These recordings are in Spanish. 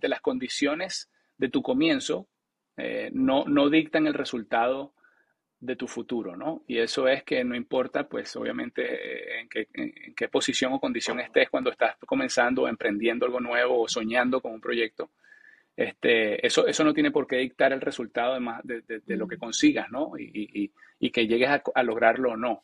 de las condiciones de tu comienzo eh, no, no dictan el resultado de tu futuro, ¿no? Y eso es que no importa, pues obviamente, eh, en qué, en qué posición o condición estés cuando estás comenzando, emprendiendo algo nuevo o soñando con un proyecto, este, eso, eso no tiene por qué dictar el resultado de, de, de, lo que consigas, ¿no? Y, y, y que llegues a, a lograrlo o no.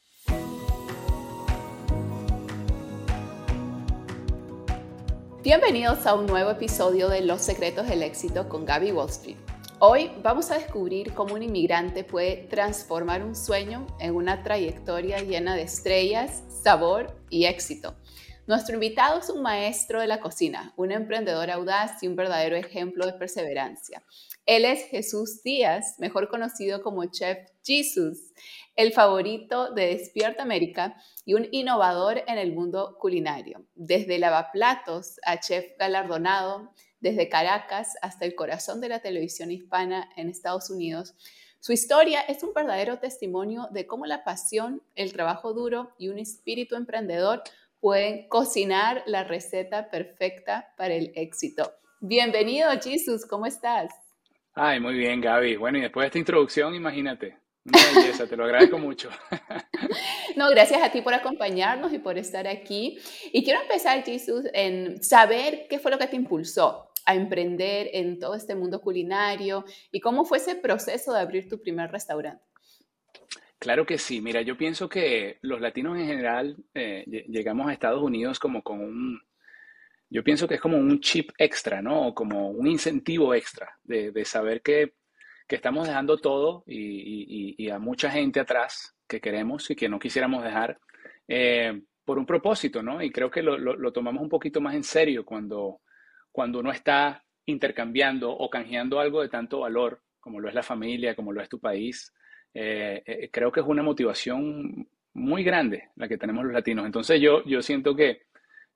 Bienvenidos a un nuevo episodio de Los Secretos del Éxito con Gaby Wall Street. Hoy vamos a descubrir cómo un inmigrante puede transformar un sueño en una trayectoria llena de estrellas, sabor y éxito. Nuestro invitado es un maestro de la cocina, un emprendedor audaz y un verdadero ejemplo de perseverancia. Él es Jesús Díaz, mejor conocido como Chef Jesus el favorito de Despierta América y un innovador en el mundo culinario. Desde lavaplatos a chef galardonado, desde Caracas hasta el corazón de la televisión hispana en Estados Unidos, su historia es un verdadero testimonio de cómo la pasión, el trabajo duro y un espíritu emprendedor pueden cocinar la receta perfecta para el éxito. Bienvenido, Jesus, ¿cómo estás? Ay, muy bien, Gaby. Bueno, y después de esta introducción, imagínate, una belleza, te lo agradezco mucho. No, gracias a ti por acompañarnos y por estar aquí. Y quiero empezar, Jesús, en saber qué fue lo que te impulsó a emprender en todo este mundo culinario y cómo fue ese proceso de abrir tu primer restaurante. Claro que sí. Mira, yo pienso que los latinos en general eh, llegamos a Estados Unidos como con un, yo pienso que es como un chip extra, ¿no? Como un incentivo extra de, de saber que que estamos dejando todo y, a mucha gente atrás que queremos y que no quisiéramos dejar eh, por un propósito, ¿no? Y creo que lo, tomamos un poquito más en serio cuando, cuando uno está intercambiando o canjeando algo de tanto valor, como lo es la familia, como lo es tu país. Eh, eh, creo que es una motivación muy grande la que tenemos los latinos. Entonces yo, yo siento que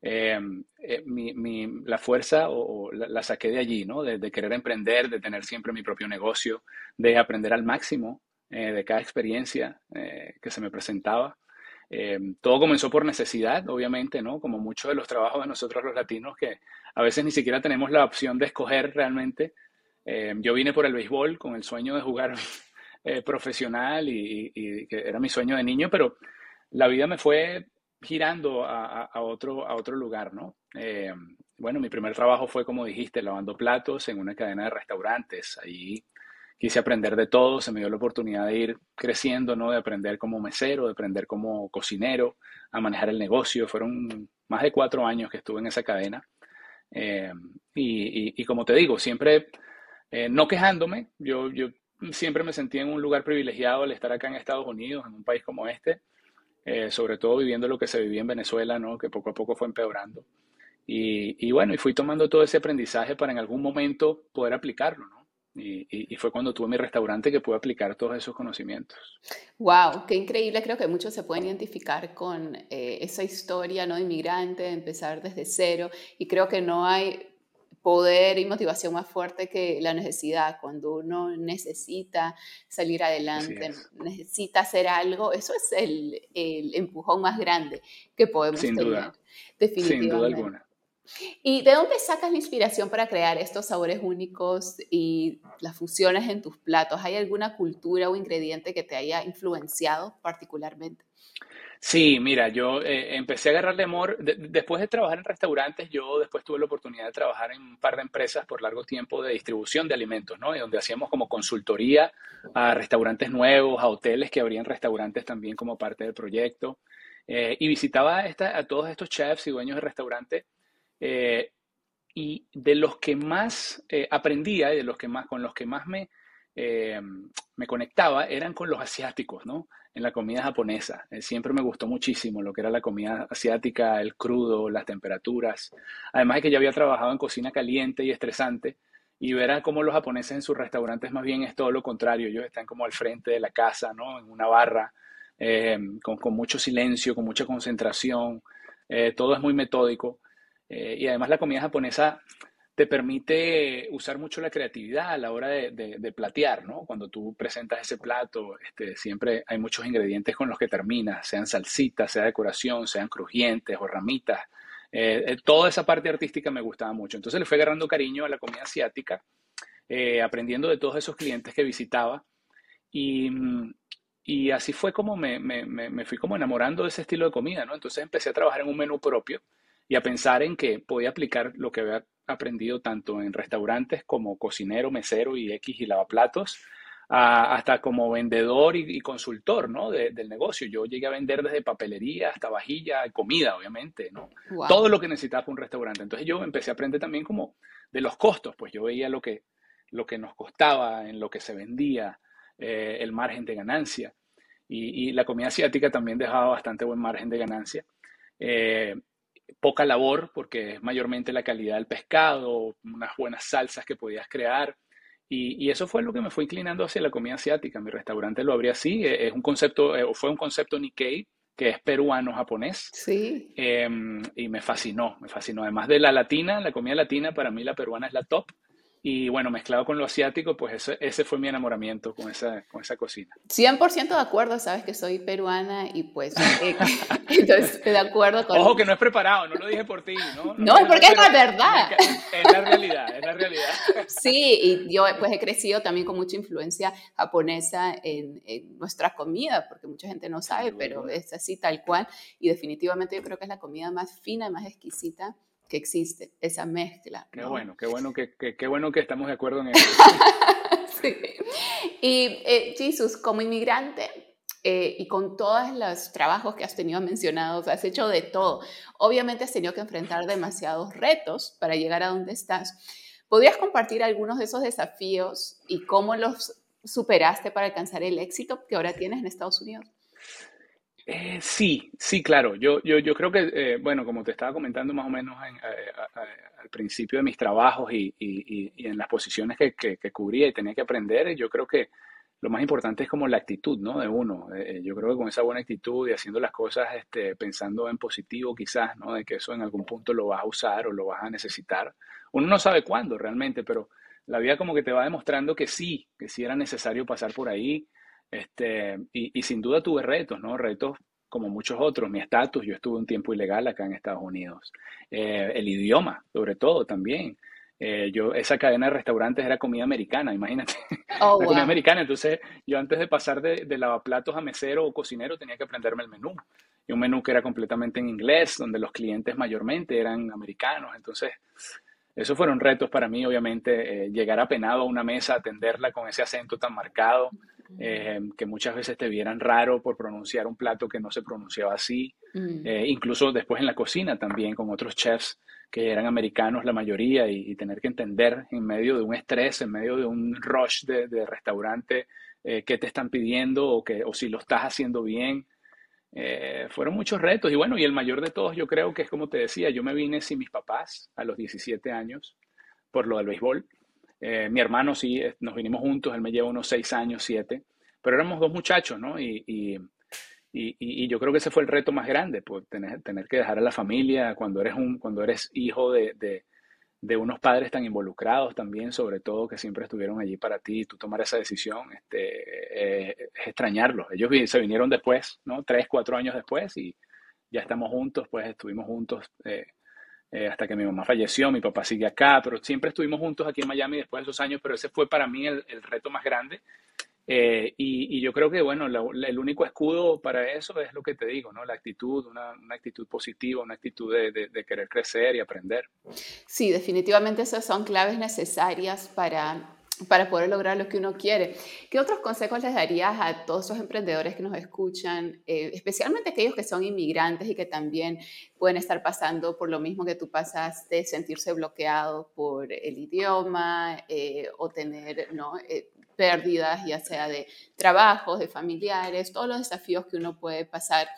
Em, eh, mi, la fuerza o, la, saqué de allí, ¿no? De, querer emprender, de tener siempre mi propio negocio, de aprender al máximo eh, de cada experiencia eh, que se me presentaba. Em, todo comenzó por necesidad, obviamente, ¿no? Como muchos de los trabajos de nosotros los latinos, que a veces ni siquiera tenemos la opción de escoger realmente. Em, yo vine por el béisbol con el sueño de jugar profesional y, y que era mi sueño de niño, pero la vida me fue girando a, otro, lugar, ¿no? Eh, bueno, mi primer trabajo fue, como dijiste, lavando platos en una cadena de restaurantes. Allí quise aprender de todo, se me dio la oportunidad de ir creciendo, ¿no? De aprender como mesero, de aprender como cocinero, a manejar el negocio. Fueron más de cuatro años que estuve en esa cadena. Eh, y, como te digo, siempre eh, no quejándome, yo, yo siempre me sentí en un lugar privilegiado al estar acá en Estados Unidos, en un país como este. Eh, sobre todo viviendo lo que se vivía en Venezuela, ¿no? que poco a poco fue empeorando. Y, bueno, y fui tomando todo ese aprendizaje para en algún momento poder aplicarlo, ¿no? Y, fue cuando tuve mi restaurante que pude aplicar todos esos conocimientos. ¡Wow! ¡Qué increíble! Creo que muchos se pueden identificar con eh, esa historia ¿no? inmigrante, de empezar desde cero. Y creo que no hay poder y motivación más fuerte que la necesidad. Cuando uno necesita salir adelante, necesita hacer algo, eso es el, el, empujón más grande que podemos Sin tener. Duda. Definitivamente. Sin duda alguna. ¿Y de dónde sacas la inspiración para crear estos sabores únicos y las fusiones en tus platos? ¿Hay alguna cultura o ingrediente que te haya influenciado particularmente? Sí, mira, yo eh, empecé a agarrarle amor. después de trabajar en restaurantes, yo después tuve la oportunidad de trabajar en un par de empresas por largo tiempo de distribución de alimentos, ¿no? Y donde hacíamos como consultoría a restaurantes nuevos, a hoteles que abrían restaurantes también como parte del proyecto. Eh, y visitaba esta, a todos estos chefs y dueños de restaurantes. Eh, y de los que más aprendía y de los que más, con los que más me, me conectaba eran con los asiáticos, ¿no? En la comida japonesa. Eh, siempre me gustó muchísimo lo que era la comida asiática, el crudo, las temperaturas. Además de que ya había trabajado en cocina caliente y estresante y ver cómo los japoneses en sus restaurantes más bien es todo lo contrario. Ellos están como al frente de la casa, ¿no? En una barra, eh, con, mucho silencio, con mucha concentración. Eh, todo es muy metódico. y además la comida japonesa te permite usar mucho la creatividad a la hora de, platear, ¿no? Cuando tú presentas ese plato, este, siempre hay muchos ingredientes con los que terminas, sean salsitas, sea decoración, sean crujientes o ramitas. toda esa parte artística me gustaba mucho. Entonces le fui agarrando cariño a la comida asiática, aprendiendo de todos esos clientes que visitaba. Y, y así fue como me, me, me, fui como enamorando de ese estilo de comida, ¿no? Entonces empecé a trabajar en un menú propio y a pensar en que podía aplicar lo que había aprendido tanto en restaurantes como cocinero, mesero y X y lavaplatos, hasta como vendedor y, consultor ¿no? del negocio. Yo llegué a vender desde papelería hasta vajilla, comida, obviamente, ¿no? Todo lo que necesitaba un restaurante. Entonces yo empecé a aprender también como de los costos, pues yo veía lo que, lo que nos costaba, en lo que se vendía, eh, el margen de ganancia. Y, la comida asiática también dejaba bastante buen margen de ganancia. Eh, poca labor, porque es mayormente la calidad del pescado, unas buenas salsas que podías crear. Y, eso fue lo que me fue inclinando hacia la comida asiática. Mi restaurante lo abrí así. Eh, es un concepto, fue un concepto Nikkei, que es peruano-japonés. Sí. Em, y me fascinó, me fascinó. Además de la latina, la comida latina, para mí la peruana es la top. Y bueno, mezclado con lo asiático, pues ese, ese fue mi enamoramiento con esa, con esa cocina. 100% de acuerdo, sabes que soy peruana y pues eh, entonces de acuerdo con... Ojo que no es preparado, no lo dije por ti, ¿no? No, es porque es la verdad. Es la realidad, es la realidad. Sí, y yo pues he crecido también con mucha influencia japonesa en, en nuestra comida, porque mucha gente no sabe, pero es así tal cual. Y definitivamente yo creo que es la comida más fina y más exquisita que existe, esa mezcla. Qué bueno, qué bueno que, qué bueno que estamos de acuerdo en eso. sí. Y eh, Jesús, como inmigrante eh, y con todos los trabajos que has tenido mencionados, has hecho de todo. Obviamente has tenido que enfrentar demasiados retos para llegar a donde estás. ¿Podrías compartir algunos de esos desafíos y cómo los superaste para alcanzar el éxito que ahora tienes en Estados Unidos? Eh, sí, sí, claro. Yo, yo, yo creo que, eh, bueno, como te estaba comentando más o menos eh, al principio de mis trabajos y, en las posiciones que, que, cubría y tenía que aprender, yo creo que lo más importante es como la actitud, ¿no? De uno. yo creo que con esa buena actitud y haciendo las cosas este, pensando en positivo quizás, ¿no? De que eso en algún punto lo vas a usar o lo vas a necesitar. Uno no sabe cuándo realmente, pero la vida como que te va demostrando que sí, que sí era necesario pasar por ahí este, y, sin duda tuve retos, ¿no? Retos como muchos otros, mi estatus, yo estuve un tiempo ilegal acá en Estados Unidos. Eh, el idioma, sobre todo, también. Eh, yo, esa cadena de restaurantes era comida americana, imagínate. Oh, comida americana. Entonces, yo antes de pasar de, de, lavaplatos a mesero o cocinero tenía que aprenderme el menú. Y un menú que era completamente en inglés, donde los clientes mayormente eran americanos. Entonces, esos fueron retos para mí, obviamente, eh, llegar apenado a una mesa, atenderla con ese acento tan marcado, eh, que muchas veces te vieran raro por pronunciar un plato que no se pronunciaba así. Mm. Eh, incluso después en la cocina también, con otros chefs que eran americanos la mayoría y, tener que entender en medio de un estrés, en medio de un rush de, restaurante, qué te están pidiendo o, que, o si lo estás haciendo bien. Eh, fueron muchos retos y bueno, y el mayor de todos yo creo que es como te decía, yo me vine sin mis papás a los 17 años por lo del béisbol. Eh, mi hermano sí, eh, nos vinimos juntos, él me lleva unos 6 años, 7, pero éramos dos muchachos, ¿no? Y, y, y, yo creo que ese fue el reto más grande, pues tener, tener que dejar a la familia cuando eres, un, cuando eres hijo de, de de unos padres tan involucrados también, sobre todo que siempre estuvieron allí para ti y tú tomar esa decisión, este, es extrañarlos. Ellos se vinieron después, ¿no? Tres, cuatro años después y ya estamos juntos, pues estuvimos juntos eh, eh, hasta que mi mamá falleció, mi papá sigue acá, pero siempre estuvimos juntos aquí en Miami después de esos años, pero ese fue para mí el, el reto más grande eh, y, yo creo que, bueno, el único escudo para eso es lo que te digo, ¿no? La actitud, una, actitud positiva, una actitud de, querer crecer y aprender. Sí, definitivamente esas son claves necesarias para, para poder lograr lo que uno quiere. ¿Qué otros consejos les darías a todos esos emprendedores que nos escuchan, eh, especialmente aquellos que son inmigrantes y que también pueden estar pasando por lo mismo que tú pasaste, sentirse bloqueados por el idioma eh, o tener, ¿no? pérdidas, ya sea de trabajos, de familiares, todos los desafíos que uno puede pasar,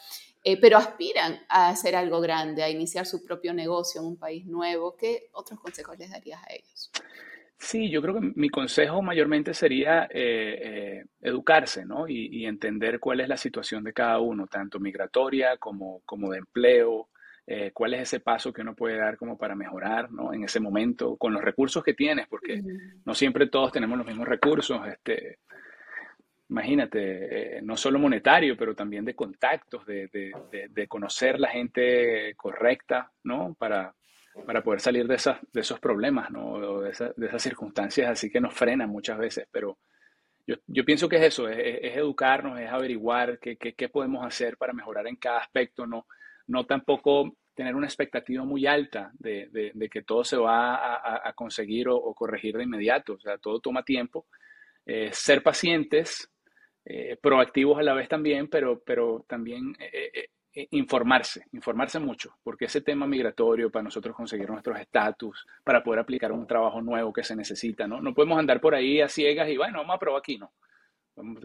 eh, pero aspiran a hacer algo grande, a iniciar su propio negocio en un país nuevo. ¿Qué otros consejos les darías a ellos? Sí, yo creo que mi consejo mayormente sería eh, eh, educarse ¿no? y, entender cuál es la situación de cada uno, tanto migratoria como, como de empleo, eh, cuál es ese paso que uno puede dar como para mejorar ¿no? en ese momento con los recursos que tienes, porque no siempre todos tenemos los mismos recursos. Este, imagínate, eh, no solo monetario, pero también de contactos, de, de, conocer la gente correcta, ¿no? Para, para poder salir de, esas, de esos problemas, ¿no? de, esas circunstancias así que nos frenan muchas veces, pero yo, yo pienso que es eso, es, educarnos, es averiguar qué, qué, qué, podemos hacer para mejorar en cada aspecto, no, no tampoco tener una expectativa muy alta de, de que todo se va a, conseguir o, o, corregir de inmediato, o sea, todo toma tiempo. Eh, ser pacientes, eh, proactivos a la vez también, pero, pero también eh, informarse, informarse mucho, porque ese tema migratorio para nosotros conseguir nuestros estatus, para poder aplicar un trabajo nuevo que se necesita, ¿no? No podemos andar por ahí a ciegas y bueno, vamos a probar aquí, ¿no?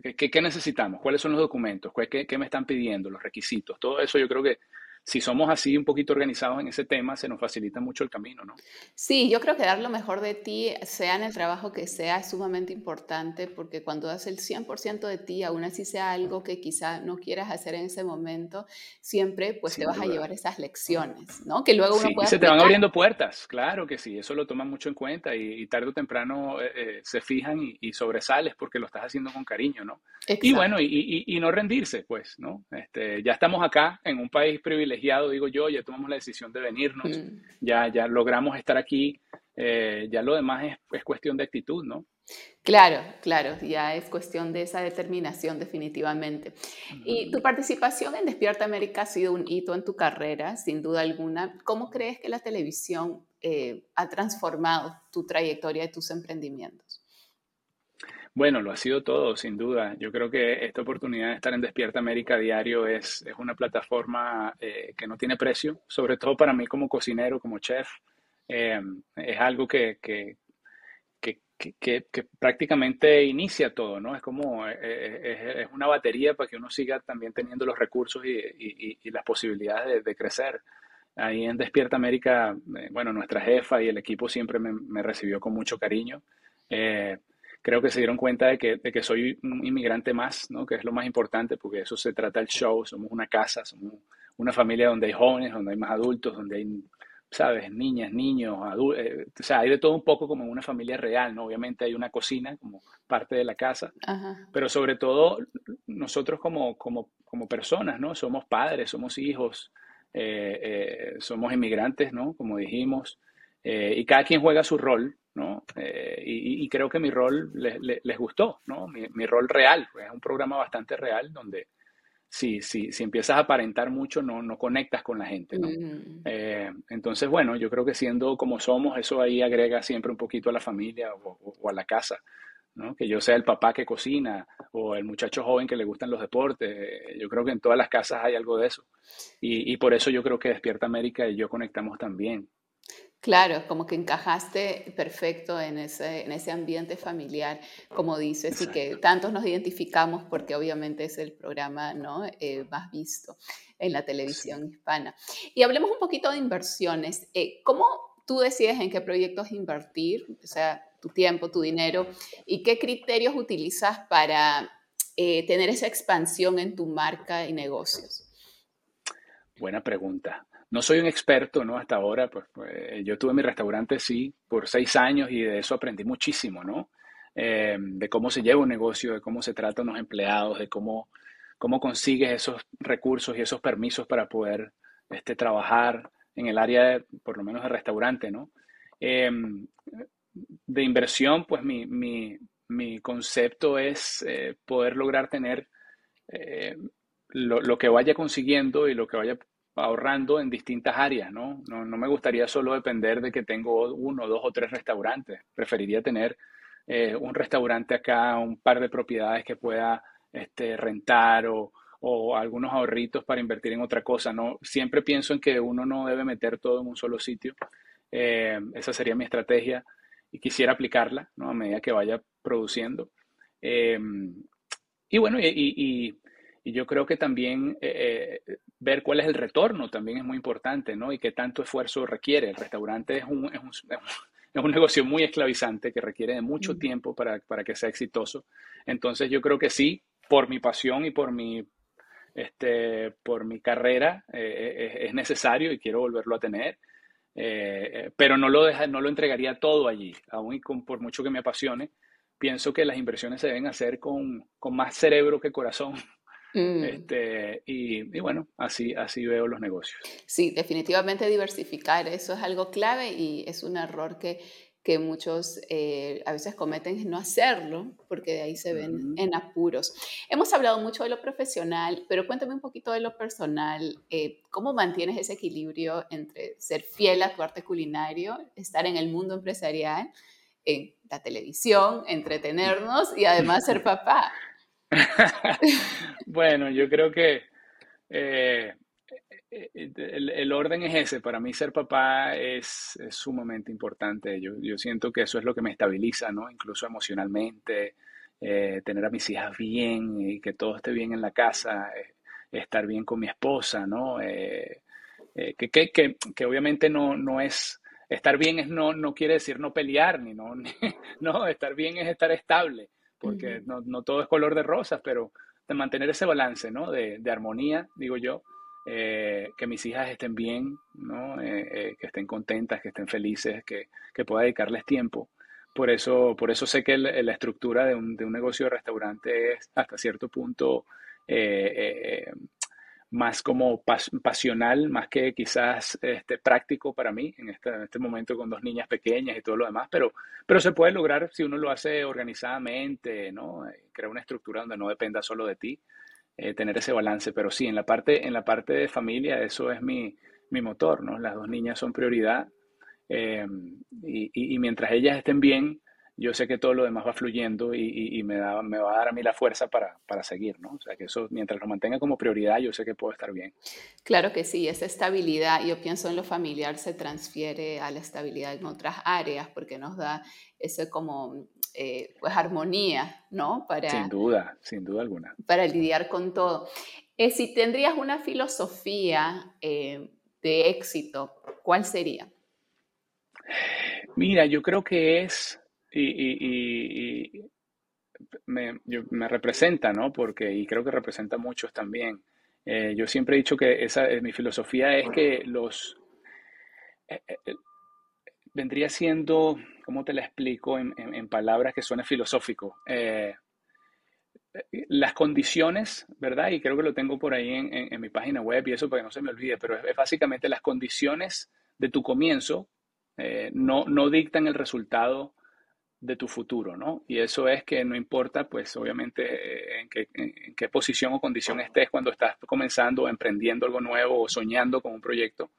¿Qué, qué necesitamos? ¿Cuáles son los documentos? ¿Qué, ¿Qué, me están pidiendo? Los requisitos. Todo eso yo creo que si somos así un poquito organizados en ese tema, se nos facilita mucho el camino, ¿no? Sí, yo creo que dar lo mejor de ti, sea en el trabajo que sea, es sumamente importante porque cuando das el 100% de ti, aún así sea algo que quizá no quieras hacer en ese momento, siempre pues te vas a llevar esas lecciones, ¿no? Que luego uno sí, y se te van abriendo puertas, claro que sí, eso lo toman mucho en cuenta y, tarde o temprano eh, eh, se fijan y, sobresales porque lo estás haciendo con cariño, ¿no? Y bueno, y, y, no rendirse, pues, ¿no? Este, ya estamos acá en un país privilegiado digo yo, ya tomamos la decisión de venirnos, mm. ya, ya logramos estar aquí, eh, ya lo demás es, es, cuestión de actitud, ¿no? Claro, claro, ya es cuestión de esa determinación definitivamente. Y tu participación en Despierta América ha sido un hito en tu carrera, sin duda alguna. ¿Cómo crees que la televisión eh, ha transformado tu trayectoria y tus emprendimientos? Bueno, lo ha sido todo, sin duda. Yo creo que esta oportunidad de estar en Despierta América Diario es, es una plataforma eh, que no tiene precio, sobre todo para mí como cocinero, como chef. Eh, es algo que, que, que, que, prácticamente inicia todo, ¿no? Es como, eh, es, una batería para que uno siga también teniendo los recursos y, y, y las posibilidades de, crecer. Ahí en Despierta América, bueno, nuestra jefa y el equipo siempre me, me recibió con mucho cariño creo que se dieron cuenta de que, de que soy un inmigrante más, ¿no? que es lo más importante, porque eso se trata el show, somos una casa, somos una familia donde hay jóvenes, donde hay más adultos, donde hay, ¿sabes? Niñas, niños, adultos, eh, o sea, hay de todo un poco como en una familia real, ¿no? Obviamente hay una cocina como parte de la casa, pero sobre todo nosotros como, como, como personas, ¿no? Somos padres, somos hijos, eh, eh, somos inmigrantes, ¿no? Como dijimos, y cada quien juega su rol, ¿no? Eh, y, creo que mi rol les, gustó, ¿no? Mi, rol real, pues, es un programa bastante real donde si, si, si empiezas a aparentar mucho no, no conectas con la gente, ¿no? Eh, entonces, bueno, yo creo que siendo como somos, eso ahí agrega siempre un poquito a la familia o, a la casa, ¿no? Que yo sea el papá que cocina o el muchacho joven que le gustan los deportes. Yo creo que en todas las casas hay algo de eso. Y, y por eso yo creo que Despierta América y yo conectamos también. Claro, como que encajaste perfecto en ese, en ese ambiente familiar, como dices, y que tantos nos identificamos porque obviamente es el programa ¿no? Eh, más visto en la televisión hispana. Y hablemos un poquito de inversiones. Eh, ¿Cómo tú decides en qué proyectos invertir? O sea, tu tiempo, tu dinero, y qué criterios utilizas para eh, tener esa expansión en tu marca y negocios. Buena pregunta. No soy un experto, ¿no? Hasta ahora, pues, pues, yo tuve mi restaurante, sí, por seis años y de eso aprendí muchísimo, ¿no? Eh, de cómo se lleva un negocio, de cómo se tratan los empleados, de cómo, cómo consigues esos recursos y esos permisos para poder este, trabajar en el área, por lo menos de restaurante, ¿no? Eh, de inversión, pues mi, mi, mi concepto es eh, poder lograr tener lo, lo, que vaya consiguiendo y lo que vaya ahorrando en distintas áreas, ¿no? ¿no? me gustaría solo depender de que tengo uno, dos o tres restaurantes. Preferiría tener eh, un restaurante acá, un par de propiedades que pueda este, rentar o, algunos ahorritos para invertir en otra cosa, ¿no? Siempre pienso en que uno no debe meter todo en un solo sitio. Eh, esa sería mi estrategia y quisiera aplicarla, ¿no? A medida que vaya produciendo. Eh, y bueno, y yo creo que también eh, eh, ver cuál es el retorno también es muy importante, ¿no? Y qué tanto esfuerzo requiere. El restaurante es un, es un, es un negocio muy esclavizante que requiere de mucho tiempo para, para, que sea exitoso. Entonces yo creo que sí, por mi pasión y por mi, este, por mi carrera eh, es, necesario y quiero volverlo a tener. pero no lo, deja, no lo entregaría todo allí, aún y con, por mucho que me apasione, pienso que las inversiones se deben hacer con, con más cerebro que corazón. Mm. Este, y, y, bueno, así, así veo los negocios. Sí, definitivamente diversificar, eso es algo clave y es un error que, que muchos eh, a veces cometen no hacerlo, porque de ahí se ven en apuros. Hemos hablado mucho de lo profesional, pero cuéntame un poquito de lo personal. Eh, ¿Cómo mantienes ese equilibrio entre ser fiel a tu arte culinario, estar en el mundo empresarial, en la televisión, entretenernos y además ser papá? bueno, yo creo que eh, eh, el, orden es ese. Para mí ser papá es, sumamente importante. Yo, yo, siento que eso es lo que me estabiliza, ¿no? Incluso emocionalmente, eh, tener a mis hijas bien y que todo esté bien en la casa, estar bien con mi esposa, ¿no? que, que, que, que, obviamente no, no es... Estar bien es no, no quiere decir no pelear, ni no, no, estar bien es estar estable porque no, no, todo es color de rosas, pero de mantener ese balance, ¿no? De, de armonía, digo yo, eh, que mis hijas estén bien, ¿no? Eh, eh, que estén contentas, que estén felices, que, que, pueda dedicarles tiempo. Por eso, por eso sé que la estructura de un, de un, negocio de restaurante es hasta cierto punto más como pasional, más que quizás este, práctico para mí en este, en este momento con dos niñas pequeñas y todo lo demás, pero, pero se puede lograr si uno lo hace organizadamente, ¿no? Eh, Crea una estructura donde no dependa solo de ti, eh, tener ese balance, pero sí, en la parte, en la parte de familia eso es mi, mi motor, ¿no? Las dos niñas son prioridad eh, y, y mientras ellas estén bien, yo sé que todo lo demás va fluyendo y, me, da, me va a dar a mí la fuerza para, para, seguir, ¿no? O sea, que eso, mientras lo mantenga como prioridad, yo sé que puedo estar bien. Claro que sí, esa estabilidad, yo pienso en lo familiar, se transfiere a la estabilidad en otras áreas porque nos da ese como, eh, pues, armonía, ¿no? Para, sin duda, sin duda alguna. Para lidiar con todo. Eh, si tendrías una filosofía eh, de éxito, ¿cuál sería? Mira, yo creo que es y, me, me, representa, ¿no? Porque, y creo que representa a muchos también. Eh, yo siempre he dicho que esa, eh, mi filosofía es que los... Eh, vendría siendo, ¿cómo te la explico en, en, palabras que suene filosófico? las condiciones, ¿verdad? Y creo que lo tengo por ahí en, en, mi página web y eso para que no se me olvide, pero es, básicamente las condiciones de tu comienzo no, no dictan el resultado de tu futuro, ¿no? Y eso es que no importa, pues obviamente, eh, en qué, en qué posición o condición estés cuando estás comenzando o emprendiendo algo nuevo o soñando con un proyecto,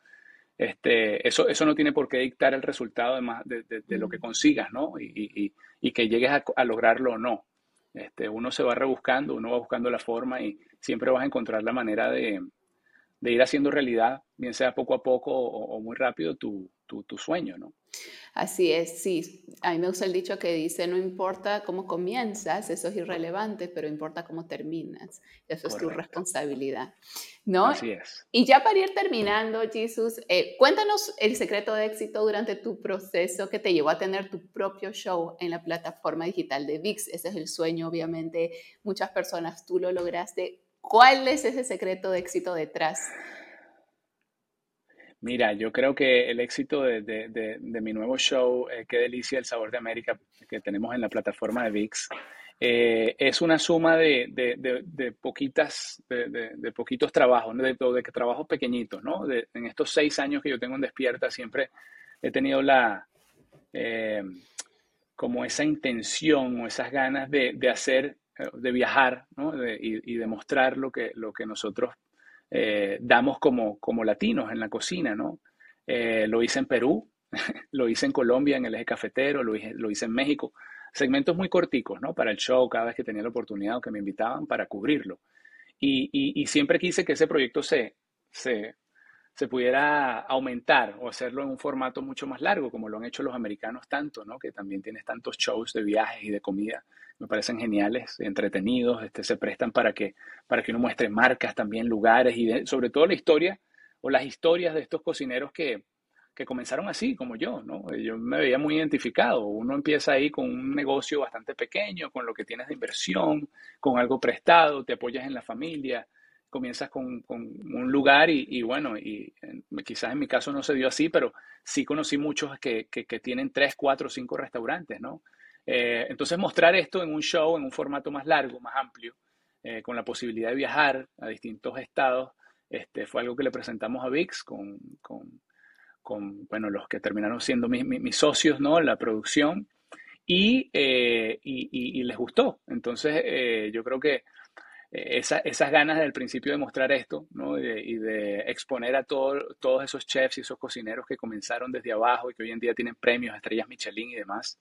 este, eso, eso no tiene por qué dictar el resultado de, de, de, lo que consigas, ¿no? Y, y, y que llegues a, a, lograrlo o no. Este, uno se va rebuscando, uno va buscando la forma y siempre vas a encontrar la manera de, ir haciendo realidad, bien sea poco a poco o, o muy rápido, tu, tu, tu sueño, ¿no? Así es, sí. A mí me gusta el dicho que dice, no importa cómo comienzas, eso es irrelevante, pero importa cómo terminas. Eso es tu responsabilidad, ¿no? Así es. Y ya para ir terminando, Jesús, eh, cuéntanos el secreto de éxito durante tu proceso que te llevó a tener tu propio show en la plataforma digital de VIX. Ese es el sueño, obviamente. Muchas personas, tú lo lograste. ¿Cuál es ese secreto de éxito detrás Mira, yo creo que el éxito de, mi nuevo show, eh, Qué delicia el sabor de América, que tenemos en la plataforma de VIX, eh, es una suma de, poquitas, de, poquitos trabajos, de, de, trabajos pequeñitos, ¿no? en estos seis años que yo tengo en Despierta, siempre he tenido la, eh, como esa intención o esas ganas de, hacer, de viajar, ¿no? y, y demostrar lo que, lo que nosotros eh, damos como, como latinos en la cocina, ¿no? Eh, lo hice en Perú, lo hice en Colombia en el eje cafetero, lo hice, lo hice en México. Segmentos muy corticos, ¿no? Para el show, cada vez que tenía la oportunidad o que me invitaban para cubrirlo. Y, y, y siempre quise que ese proyecto se, se, se pudiera aumentar o hacerlo en un formato mucho más largo, como lo han hecho los americanos tanto, ¿no? Que también tienes tantos shows de viajes y de comida me parecen geniales, entretenidos, este, se prestan para que, para que uno muestre marcas también, lugares y sobre todo la historia o las historias de estos cocineros que, que comenzaron así, como yo, ¿no? Yo me veía muy identificado. Uno empieza ahí con un negocio bastante pequeño, con lo que tienes de inversión, con algo prestado, te apoyas en la familia, comienzas con, con un lugar y, y, bueno, y quizás en mi caso no se dio así, pero sí conocí muchos que, que, que tienen tres, cuatro, cinco restaurantes, ¿no? entonces mostrar esto en un show, en un formato más largo, más amplio, con la posibilidad de viajar a distintos estados, este, fue algo que le presentamos a VIX con, con, con bueno, los que terminaron siendo mis, mis, socios, ¿no? La producción. Y, y, y, les gustó. Entonces, yo creo que esa, esas ganas del principio de mostrar esto ¿no? y, de, exponer a todos esos chefs y esos cocineros que comenzaron desde abajo y que hoy en día tienen premios, estrellas Michelin y demás,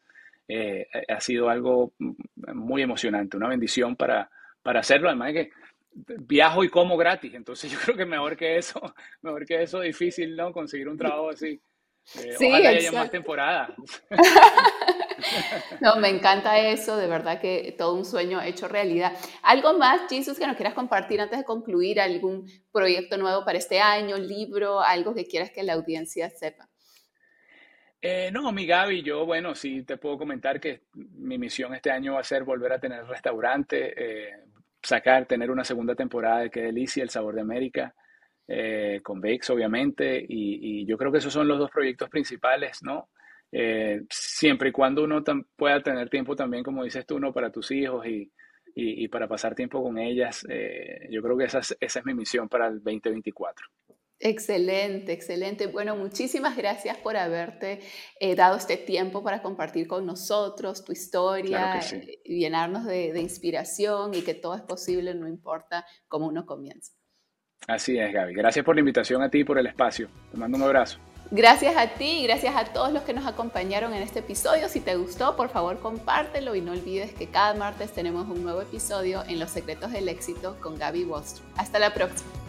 eh, ha sido algo muy emocionante, una bendición para, para hacerlo. Además de que viajo y como gratis, entonces yo creo que mejor que eso, mejor que eso, difícil, ¿no? Conseguir un trabajo así. Eh, sí, ojalá haya más temporadas. No, me encanta eso, de verdad que todo un sueño hecho realidad. ¿Algo más, Jesus, que nos quieras compartir antes de concluir? ¿Algún proyecto nuevo para este año, libro, algo que quieras que la audiencia sepa? Eh, no, mi Gaby, yo, bueno, sí te puedo comentar que mi misión este año va a ser volver a tener restaurante, eh, sacar, tener una segunda temporada de Qué Delicia, El Sabor de América, eh, con Bakes, obviamente, y, y, yo creo que esos son los dos proyectos principales, ¿no? Eh, siempre y cuando uno pueda tener tiempo también, como dices tú, ¿no? para tus hijos y, y, para pasar tiempo con ellas, eh, yo creo que esa es, esa es mi misión para el 2024. Excelente, excelente. Bueno, muchísimas gracias por haberte eh, dado este tiempo para compartir con nosotros tu historia, y llenarnos de, de, inspiración y que todo es posible, no importa cómo uno comienza. Así es, Gaby. Gracias por la invitación a ti y por el espacio. Te mando un abrazo. Gracias a ti y gracias a todos los que nos acompañaron en este episodio. Si te gustó, por favor compártelo y no olvides que cada martes tenemos un nuevo episodio en Los Secretos del Éxito con Gaby Wallstrom. Hasta la próxima.